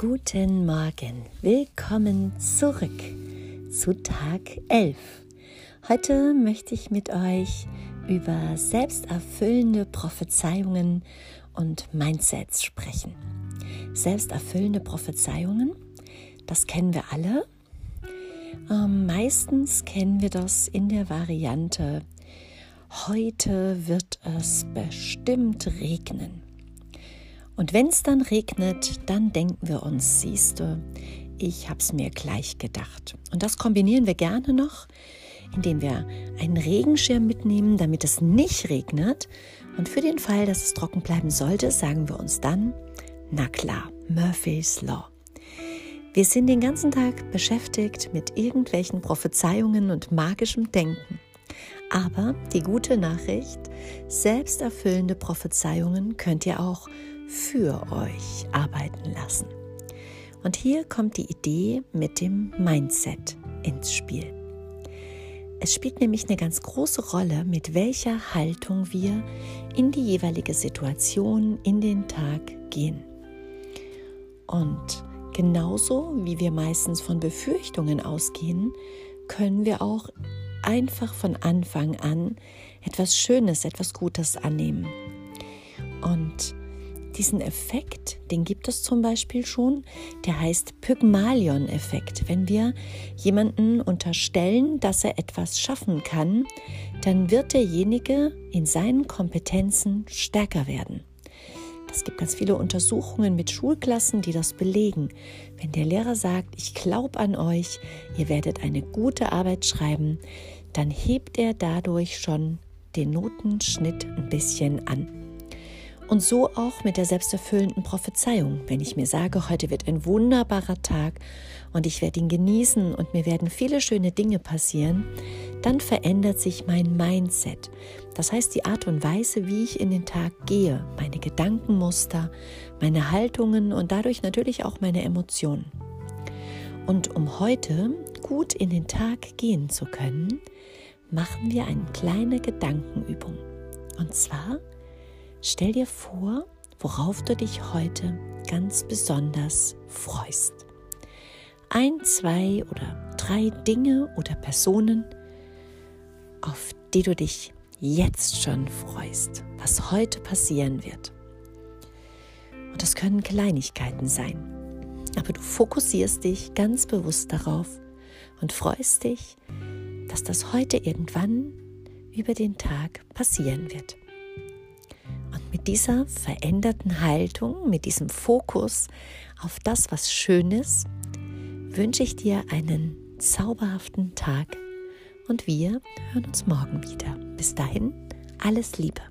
Guten Morgen, willkommen zurück zu Tag 11. Heute möchte ich mit euch über selbsterfüllende Prophezeiungen und Mindsets sprechen. Selbsterfüllende Prophezeiungen, das kennen wir alle. Ähm, meistens kennen wir das in der Variante, heute wird es bestimmt regnen. Und wenn es dann regnet, dann denken wir uns, siehst du, ich habe es mir gleich gedacht. Und das kombinieren wir gerne noch, indem wir einen Regenschirm mitnehmen, damit es nicht regnet. Und für den Fall, dass es trocken bleiben sollte, sagen wir uns dann, na klar, Murphy's Law. Wir sind den ganzen Tag beschäftigt mit irgendwelchen Prophezeiungen und magischem Denken. Aber die gute Nachricht, selbsterfüllende Prophezeiungen könnt ihr auch für euch arbeiten lassen. Und hier kommt die Idee mit dem Mindset ins Spiel. Es spielt nämlich eine ganz große Rolle, mit welcher Haltung wir in die jeweilige Situation, in den Tag gehen. Und genauso wie wir meistens von Befürchtungen ausgehen, können wir auch einfach von Anfang an etwas Schönes, etwas Gutes annehmen. Und diesen Effekt, den gibt es zum Beispiel schon, der heißt Pygmalion-Effekt. Wenn wir jemanden unterstellen, dass er etwas schaffen kann, dann wird derjenige in seinen Kompetenzen stärker werden. Es gibt ganz viele Untersuchungen mit Schulklassen, die das belegen. Wenn der Lehrer sagt, ich glaube an euch, ihr werdet eine gute Arbeit schreiben, dann hebt er dadurch schon den Notenschnitt ein bisschen an. Und so auch mit der selbsterfüllenden Prophezeiung. Wenn ich mir sage, heute wird ein wunderbarer Tag und ich werde ihn genießen und mir werden viele schöne Dinge passieren, dann verändert sich mein Mindset. Das heißt die Art und Weise, wie ich in den Tag gehe, meine Gedankenmuster, meine Haltungen und dadurch natürlich auch meine Emotionen. Und um heute gut in den Tag gehen zu können, machen wir eine kleine Gedankenübung. Und zwar Stell dir vor, worauf du dich heute ganz besonders freust. Ein, zwei oder drei Dinge oder Personen, auf die du dich jetzt schon freust, was heute passieren wird. Und das können Kleinigkeiten sein, aber du fokussierst dich ganz bewusst darauf und freust dich, dass das heute irgendwann über den Tag passieren wird mit dieser veränderten Haltung, mit diesem Fokus auf das, was schön ist, wünsche ich dir einen zauberhaften Tag und wir hören uns morgen wieder. Bis dahin, alles Liebe.